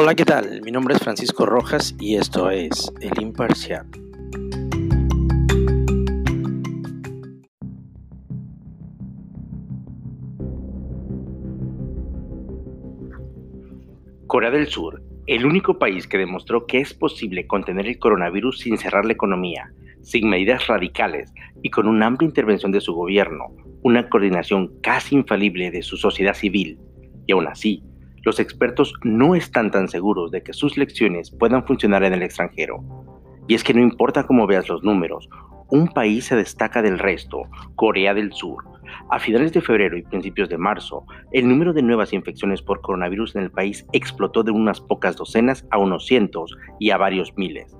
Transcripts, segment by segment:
Hola, ¿qué tal? Mi nombre es Francisco Rojas y esto es El Imparcial. Corea del Sur, el único país que demostró que es posible contener el coronavirus sin cerrar la economía, sin medidas radicales y con una amplia intervención de su gobierno, una coordinación casi infalible de su sociedad civil, y aún así, los expertos no están tan seguros de que sus lecciones puedan funcionar en el extranjero. Y es que no importa cómo veas los números, un país se destaca del resto, Corea del Sur. A finales de febrero y principios de marzo, el número de nuevas infecciones por coronavirus en el país explotó de unas pocas docenas a unos cientos y a varios miles.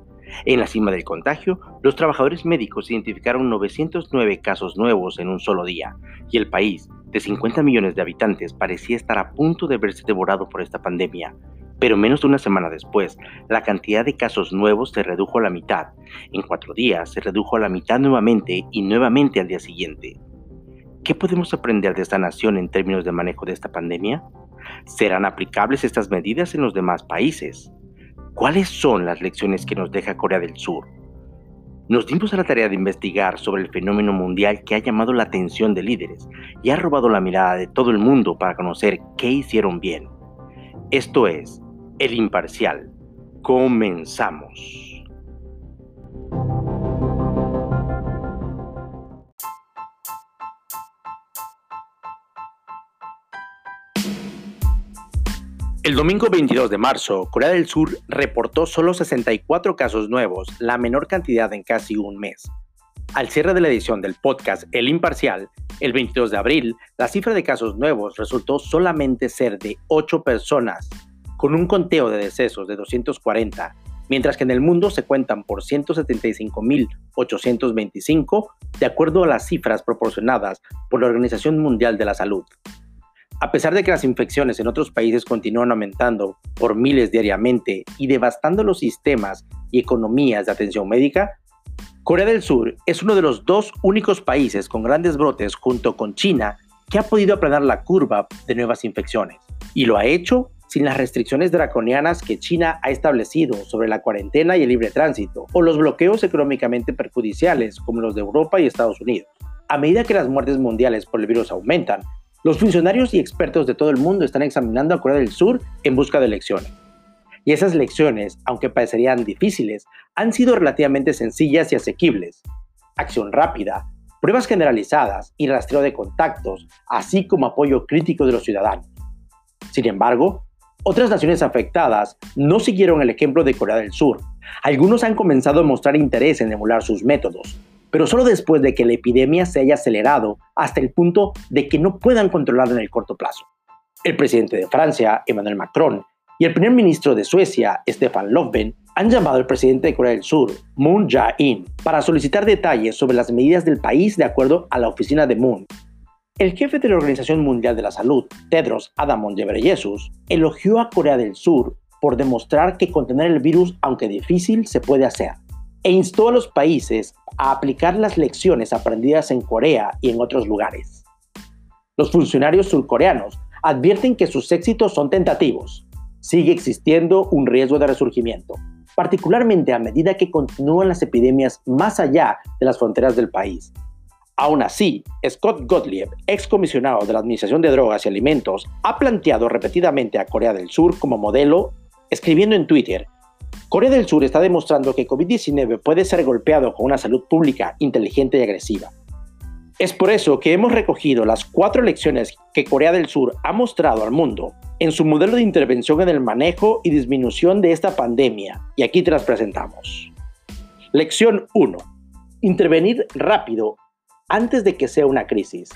En la cima del contagio, los trabajadores médicos identificaron 909 casos nuevos en un solo día, y el país, de 50 millones de habitantes, parecía estar a punto de verse devorado por esta pandemia. Pero menos de una semana después, la cantidad de casos nuevos se redujo a la mitad. En cuatro días se redujo a la mitad nuevamente y nuevamente al día siguiente. ¿Qué podemos aprender de esta nación en términos de manejo de esta pandemia? ¿Serán aplicables estas medidas en los demás países? ¿Cuáles son las lecciones que nos deja Corea del Sur? Nos dimos a la tarea de investigar sobre el fenómeno mundial que ha llamado la atención de líderes y ha robado la mirada de todo el mundo para conocer qué hicieron bien. Esto es El Imparcial. Comenzamos. El domingo 22 de marzo, Corea del Sur reportó solo 64 casos nuevos, la menor cantidad en casi un mes. Al cierre de la edición del podcast El Imparcial, el 22 de abril, la cifra de casos nuevos resultó solamente ser de 8 personas, con un conteo de decesos de 240, mientras que en el mundo se cuentan por 175.825, de acuerdo a las cifras proporcionadas por la Organización Mundial de la Salud. A pesar de que las infecciones en otros países continúan aumentando por miles diariamente y devastando los sistemas y economías de atención médica, Corea del Sur es uno de los dos únicos países con grandes brotes junto con China que ha podido aplanar la curva de nuevas infecciones. Y lo ha hecho sin las restricciones draconianas que China ha establecido sobre la cuarentena y el libre tránsito, o los bloqueos económicamente perjudiciales como los de Europa y Estados Unidos. A medida que las muertes mundiales por el virus aumentan, los funcionarios y expertos de todo el mundo están examinando a Corea del Sur en busca de lecciones. Y esas lecciones, aunque parecerían difíciles, han sido relativamente sencillas y asequibles. Acción rápida, pruebas generalizadas y rastreo de contactos, así como apoyo crítico de los ciudadanos. Sin embargo, otras naciones afectadas no siguieron el ejemplo de Corea del Sur. Algunos han comenzado a mostrar interés en emular sus métodos, pero solo después de que la epidemia se haya acelerado hasta el punto de que no puedan controlarla en el corto plazo. El presidente de Francia, Emmanuel Macron, y el primer ministro de Suecia, Stefan Löfven, han llamado al presidente de Corea del Sur, Moon Jae-in, para solicitar detalles sobre las medidas del país de acuerdo a la oficina de Moon. El jefe de la Organización Mundial de la Salud, Tedros Adhanom Ghebreyesus, elogió a Corea del Sur por demostrar que contener el virus, aunque difícil, se puede hacer, e instó a los países a aplicar las lecciones aprendidas en Corea y en otros lugares. Los funcionarios surcoreanos advierten que sus éxitos son tentativos. Sigue existiendo un riesgo de resurgimiento, particularmente a medida que continúan las epidemias más allá de las fronteras del país. Aún así, Scott Gottlieb, excomisionado de la Administración de Drogas y Alimentos, ha planteado repetidamente a Corea del Sur como modelo, escribiendo en Twitter Corea del Sur está demostrando que COVID-19 puede ser golpeado con una salud pública inteligente y agresiva. Es por eso que hemos recogido las cuatro lecciones que Corea del Sur ha mostrado al mundo en su modelo de intervención en el manejo y disminución de esta pandemia, y aquí te las presentamos. Lección 1. Intervenir rápido antes de que sea una crisis.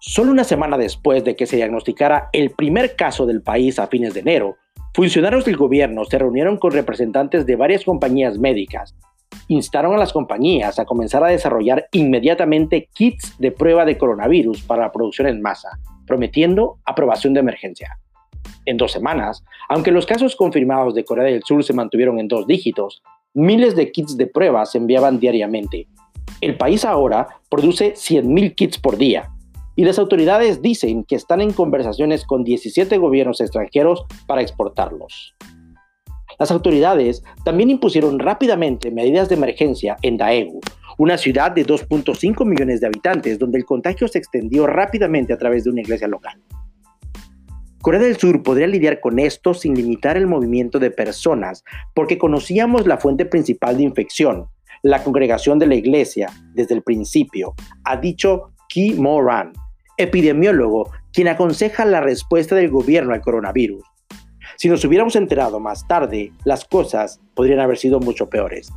Solo una semana después de que se diagnosticara el primer caso del país a fines de enero, Funcionarios del gobierno se reunieron con representantes de varias compañías médicas. Instaron a las compañías a comenzar a desarrollar inmediatamente kits de prueba de coronavirus para la producción en masa, prometiendo aprobación de emergencia. En dos semanas, aunque los casos confirmados de Corea del Sur se mantuvieron en dos dígitos, miles de kits de prueba se enviaban diariamente. El país ahora produce 100.000 kits por día. Y las autoridades dicen que están en conversaciones con 17 gobiernos extranjeros para exportarlos. Las autoridades también impusieron rápidamente medidas de emergencia en Daegu, una ciudad de 2.5 millones de habitantes donde el contagio se extendió rápidamente a través de una iglesia local. Corea del Sur podría lidiar con esto sin limitar el movimiento de personas porque conocíamos la fuente principal de infección, la congregación de la iglesia, desde el principio, ha dicho Ki Moran, epidemiólogo, quien aconseja la respuesta del gobierno al coronavirus. Si nos hubiéramos enterado más tarde, las cosas podrían haber sido mucho peores.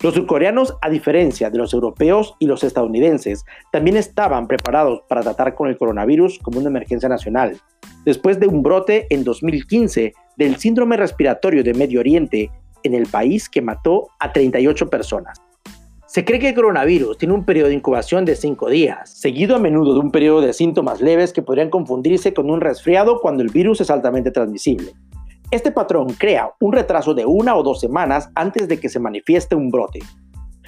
Los surcoreanos, a diferencia de los europeos y los estadounidenses, también estaban preparados para tratar con el coronavirus como una emergencia nacional, después de un brote en 2015 del síndrome respiratorio de Medio Oriente en el país que mató a 38 personas. Se cree que el coronavirus tiene un periodo de incubación de 5 días, seguido a menudo de un periodo de síntomas leves que podrían confundirse con un resfriado cuando el virus es altamente transmisible. Este patrón crea un retraso de una o dos semanas antes de que se manifieste un brote.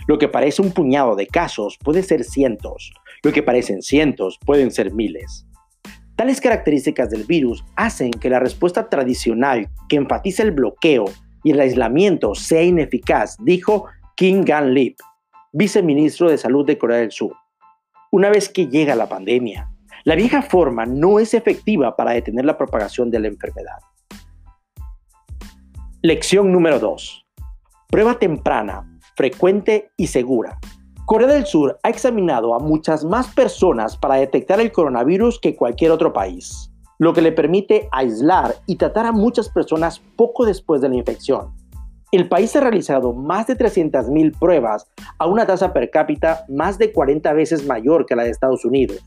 Lo que parece un puñado de casos puede ser cientos, lo que parecen cientos pueden ser miles. Tales características del virus hacen que la respuesta tradicional que enfatiza el bloqueo y el aislamiento sea ineficaz, dijo Kim Gan-lip, viceministro de Salud de Corea del Sur. Una vez que llega la pandemia, la vieja forma no es efectiva para detener la propagación de la enfermedad. Lección número 2. Prueba temprana, frecuente y segura. Corea del Sur ha examinado a muchas más personas para detectar el coronavirus que cualquier otro país, lo que le permite aislar y tratar a muchas personas poco después de la infección. El país ha realizado más de 300.000 pruebas a una tasa per cápita más de 40 veces mayor que la de Estados Unidos.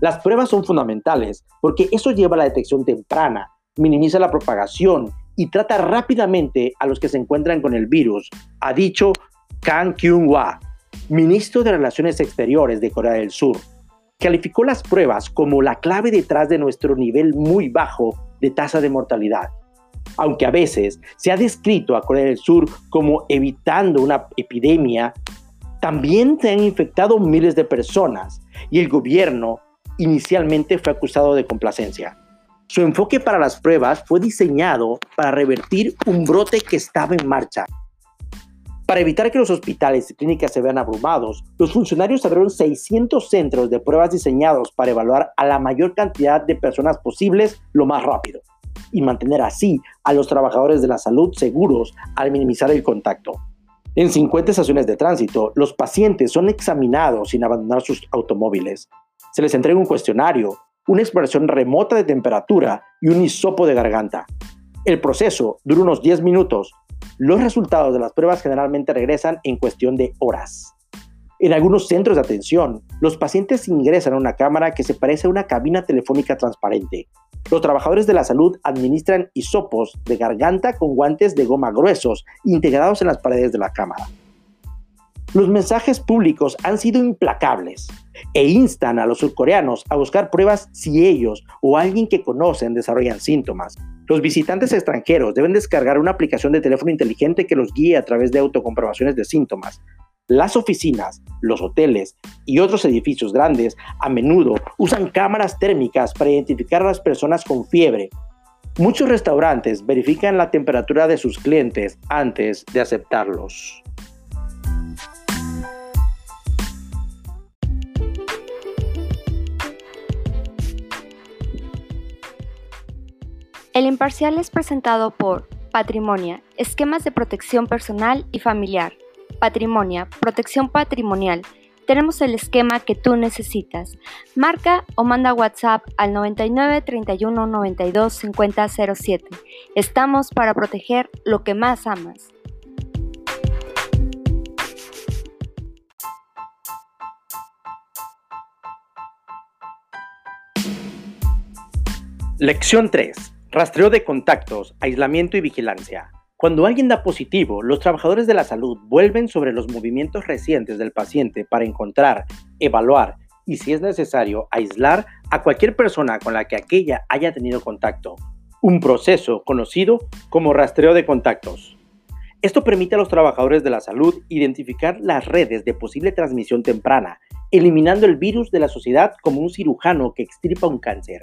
Las pruebas son fundamentales porque eso lleva a la detección temprana, minimiza la propagación y trata rápidamente a los que se encuentran con el virus, ha dicho Kang Kyung-hwa, ministro de Relaciones Exteriores de Corea del Sur. Calificó las pruebas como la clave detrás de nuestro nivel muy bajo de tasa de mortalidad. Aunque a veces se ha descrito a Corea del Sur como evitando una epidemia, también se han infectado miles de personas y el gobierno inicialmente fue acusado de complacencia. Su enfoque para las pruebas fue diseñado para revertir un brote que estaba en marcha. Para evitar que los hospitales y clínicas se vean abrumados, los funcionarios abrieron 600 centros de pruebas diseñados para evaluar a la mayor cantidad de personas posibles lo más rápido y mantener así a los trabajadores de la salud seguros al minimizar el contacto. En 50 estaciones de tránsito, los pacientes son examinados sin abandonar sus automóviles. Se les entrega un cuestionario una exploración remota de temperatura y un hisopo de garganta. El proceso dura unos 10 minutos. Los resultados de las pruebas generalmente regresan en cuestión de horas. En algunos centros de atención, los pacientes ingresan a una cámara que se parece a una cabina telefónica transparente. Los trabajadores de la salud administran hisopos de garganta con guantes de goma gruesos integrados en las paredes de la cámara. Los mensajes públicos han sido implacables e instan a los surcoreanos a buscar pruebas si ellos o alguien que conocen desarrollan síntomas. Los visitantes extranjeros deben descargar una aplicación de teléfono inteligente que los guíe a través de autocomprobaciones de síntomas. Las oficinas, los hoteles y otros edificios grandes a menudo usan cámaras térmicas para identificar a las personas con fiebre. Muchos restaurantes verifican la temperatura de sus clientes antes de aceptarlos. El imparcial es presentado por Patrimonia, esquemas de protección personal y familiar. Patrimonia, protección patrimonial. Tenemos el esquema que tú necesitas. Marca o manda WhatsApp al 99 31 92 50 07. Estamos para proteger lo que más amas. Lección 3 Rastreo de contactos, aislamiento y vigilancia. Cuando alguien da positivo, los trabajadores de la salud vuelven sobre los movimientos recientes del paciente para encontrar, evaluar y, si es necesario, aislar a cualquier persona con la que aquella haya tenido contacto. Un proceso conocido como rastreo de contactos. Esto permite a los trabajadores de la salud identificar las redes de posible transmisión temprana eliminando el virus de la sociedad como un cirujano que extirpa un cáncer.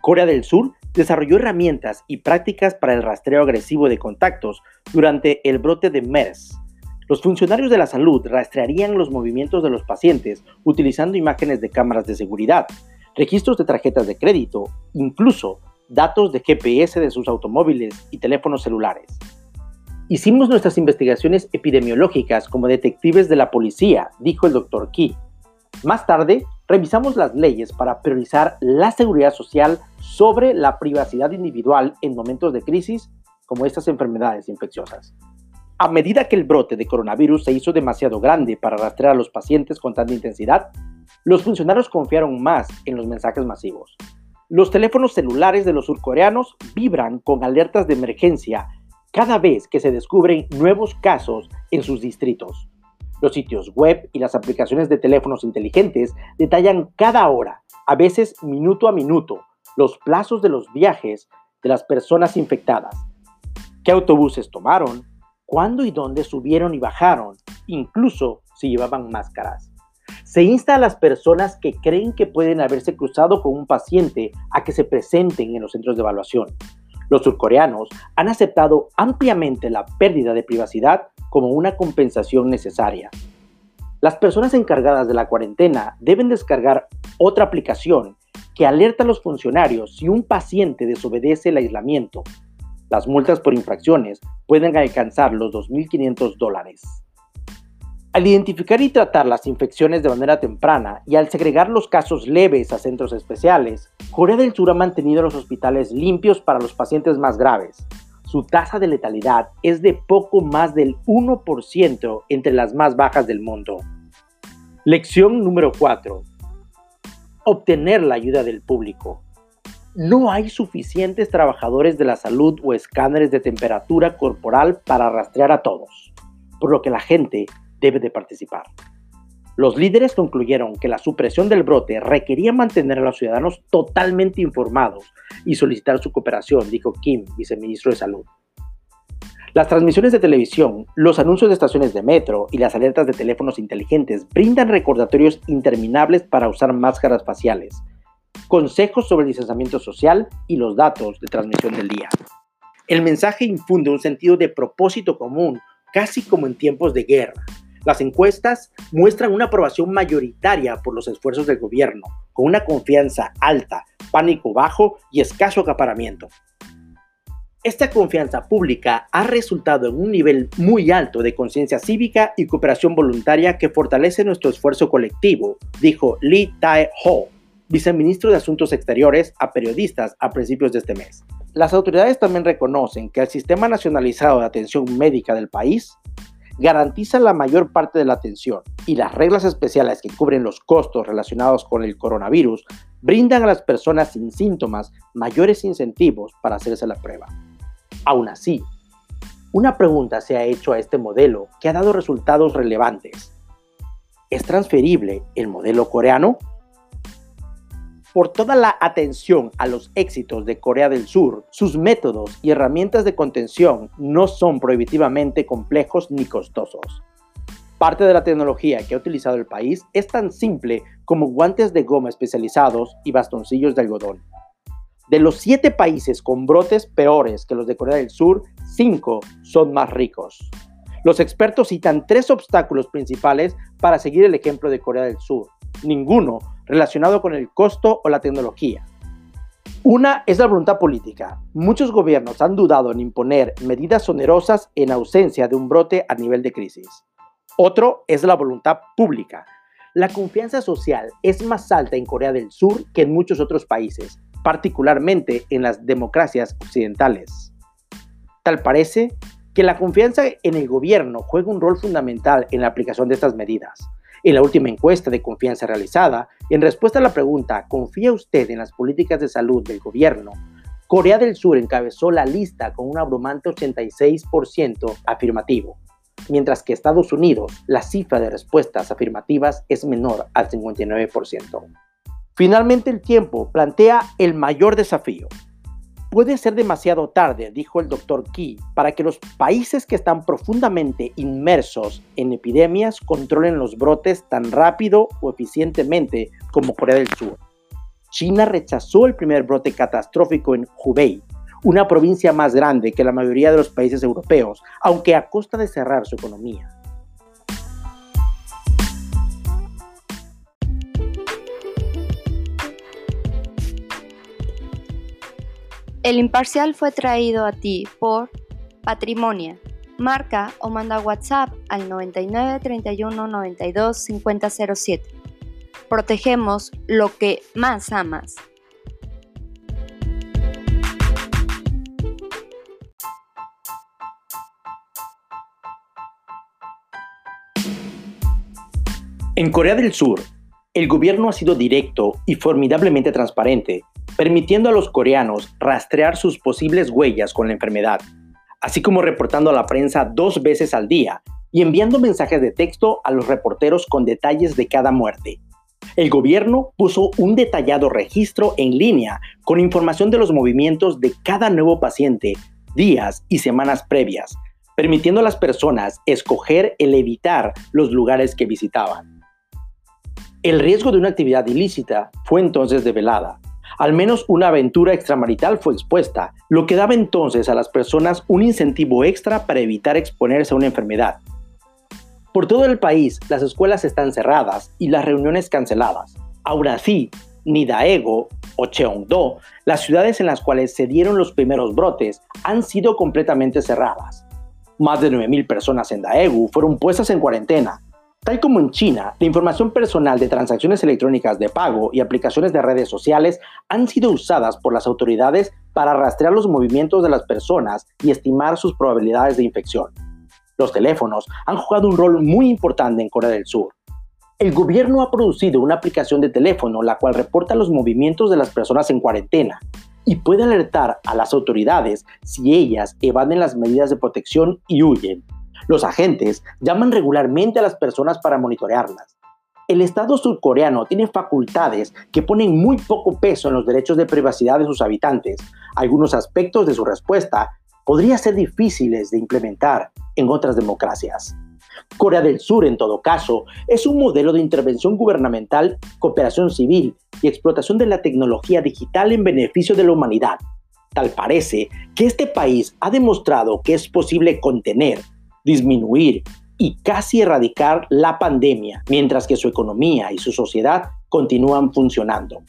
Corea del Sur desarrolló herramientas y prácticas para el rastreo agresivo de contactos durante el brote de MERS. Los funcionarios de la salud rastrearían los movimientos de los pacientes utilizando imágenes de cámaras de seguridad, registros de tarjetas de crédito, incluso datos de GPS de sus automóviles y teléfonos celulares. Hicimos nuestras investigaciones epidemiológicas como detectives de la policía, dijo el Dr. Key. Más tarde, revisamos las leyes para priorizar la seguridad social sobre la privacidad individual en momentos de crisis como estas enfermedades infecciosas. A medida que el brote de coronavirus se hizo demasiado grande para rastrear a los pacientes con tanta intensidad, los funcionarios confiaron más en los mensajes masivos. Los teléfonos celulares de los surcoreanos vibran con alertas de emergencia cada vez que se descubren nuevos casos en sus distritos. Los sitios web y las aplicaciones de teléfonos inteligentes detallan cada hora, a veces minuto a minuto, los plazos de los viajes de las personas infectadas. ¿Qué autobuses tomaron? ¿Cuándo y dónde subieron y bajaron? Incluso si llevaban máscaras. Se insta a las personas que creen que pueden haberse cruzado con un paciente a que se presenten en los centros de evaluación. Los surcoreanos han aceptado ampliamente la pérdida de privacidad como una compensación necesaria. Las personas encargadas de la cuarentena deben descargar otra aplicación que alerta a los funcionarios si un paciente desobedece el aislamiento. Las multas por infracciones pueden alcanzar los 2.500 dólares. Al identificar y tratar las infecciones de manera temprana y al segregar los casos leves a centros especiales, Corea del Sur ha mantenido los hospitales limpios para los pacientes más graves. Su tasa de letalidad es de poco más del 1% entre las más bajas del mundo. Lección número 4. Obtener la ayuda del público. No hay suficientes trabajadores de la salud o escáneres de temperatura corporal para rastrear a todos, por lo que la gente debe de participar. Los líderes concluyeron que la supresión del brote requería mantener a los ciudadanos totalmente informados y solicitar su cooperación, dijo Kim, viceministro de Salud. Las transmisiones de televisión, los anuncios de estaciones de metro y las alertas de teléfonos inteligentes brindan recordatorios interminables para usar máscaras faciales, consejos sobre el distanciamiento social y los datos de transmisión del día. El mensaje infunde un sentido de propósito común, casi como en tiempos de guerra, las encuestas muestran una aprobación mayoritaria por los esfuerzos del gobierno, con una confianza alta, pánico bajo y escaso acaparamiento. Esta confianza pública ha resultado en un nivel muy alto de conciencia cívica y cooperación voluntaria que fortalece nuestro esfuerzo colectivo, dijo Lee Tae-ho, viceministro de Asuntos Exteriores, a periodistas a principios de este mes. Las autoridades también reconocen que el Sistema Nacionalizado de Atención Médica del país garantiza la mayor parte de la atención y las reglas especiales que cubren los costos relacionados con el coronavirus brindan a las personas sin síntomas mayores incentivos para hacerse la prueba. Aún así, una pregunta se ha hecho a este modelo que ha dado resultados relevantes. ¿Es transferible el modelo coreano? Por toda la atención a los éxitos de Corea del Sur, sus métodos y herramientas de contención no son prohibitivamente complejos ni costosos. Parte de la tecnología que ha utilizado el país es tan simple como guantes de goma especializados y bastoncillos de algodón. De los siete países con brotes peores que los de Corea del Sur, cinco son más ricos. Los expertos citan tres obstáculos principales para seguir el ejemplo de Corea del Sur. Ninguno relacionado con el costo o la tecnología. Una es la voluntad política. Muchos gobiernos han dudado en imponer medidas onerosas en ausencia de un brote a nivel de crisis. Otro es la voluntad pública. La confianza social es más alta en Corea del Sur que en muchos otros países, particularmente en las democracias occidentales. Tal parece que la confianza en el gobierno juega un rol fundamental en la aplicación de estas medidas. En la última encuesta de confianza realizada, en respuesta a la pregunta ¿confía usted en las políticas de salud del gobierno? Corea del Sur encabezó la lista con un abrumante 86% afirmativo, mientras que Estados Unidos la cifra de respuestas afirmativas es menor al 59%. Finalmente el tiempo plantea el mayor desafío. Puede ser demasiado tarde, dijo el doctor Key, para que los países que están profundamente inmersos en epidemias controlen los brotes tan rápido o eficientemente como Corea del Sur. China rechazó el primer brote catastrófico en Hubei, una provincia más grande que la mayoría de los países europeos, aunque a costa de cerrar su economía. El imparcial fue traído a ti por Patrimonia. Marca o manda WhatsApp al 99 31 92 50 07. Protegemos lo que más amas. En Corea del Sur, el gobierno ha sido directo y formidablemente transparente permitiendo a los coreanos rastrear sus posibles huellas con la enfermedad, así como reportando a la prensa dos veces al día y enviando mensajes de texto a los reporteros con detalles de cada muerte. El gobierno puso un detallado registro en línea con información de los movimientos de cada nuevo paciente días y semanas previas, permitiendo a las personas escoger el evitar los lugares que visitaban. El riesgo de una actividad ilícita fue entonces develada, al menos una aventura extramarital fue expuesta, lo que daba entonces a las personas un incentivo extra para evitar exponerse a una enfermedad. Por todo el país, las escuelas están cerradas y las reuniones canceladas. Aún así, ni Daegu o Cheongdo, las ciudades en las cuales se dieron los primeros brotes, han sido completamente cerradas. Más de 9.000 personas en Daegu fueron puestas en cuarentena Tal como en China, la información personal de transacciones electrónicas de pago y aplicaciones de redes sociales han sido usadas por las autoridades para rastrear los movimientos de las personas y estimar sus probabilidades de infección. Los teléfonos han jugado un rol muy importante en Corea del Sur. El gobierno ha producido una aplicación de teléfono la cual reporta los movimientos de las personas en cuarentena y puede alertar a las autoridades si ellas evaden las medidas de protección y huyen. Los agentes llaman regularmente a las personas para monitorearlas. El Estado surcoreano tiene facultades que ponen muy poco peso en los derechos de privacidad de sus habitantes. Algunos aspectos de su respuesta podrían ser difíciles de implementar en otras democracias. Corea del Sur, en todo caso, es un modelo de intervención gubernamental, cooperación civil y explotación de la tecnología digital en beneficio de la humanidad. Tal parece que este país ha demostrado que es posible contener disminuir y casi erradicar la pandemia, mientras que su economía y su sociedad continúan funcionando.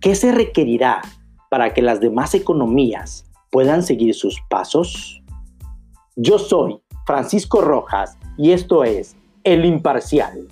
¿Qué se requerirá para que las demás economías puedan seguir sus pasos? Yo soy Francisco Rojas y esto es El Imparcial.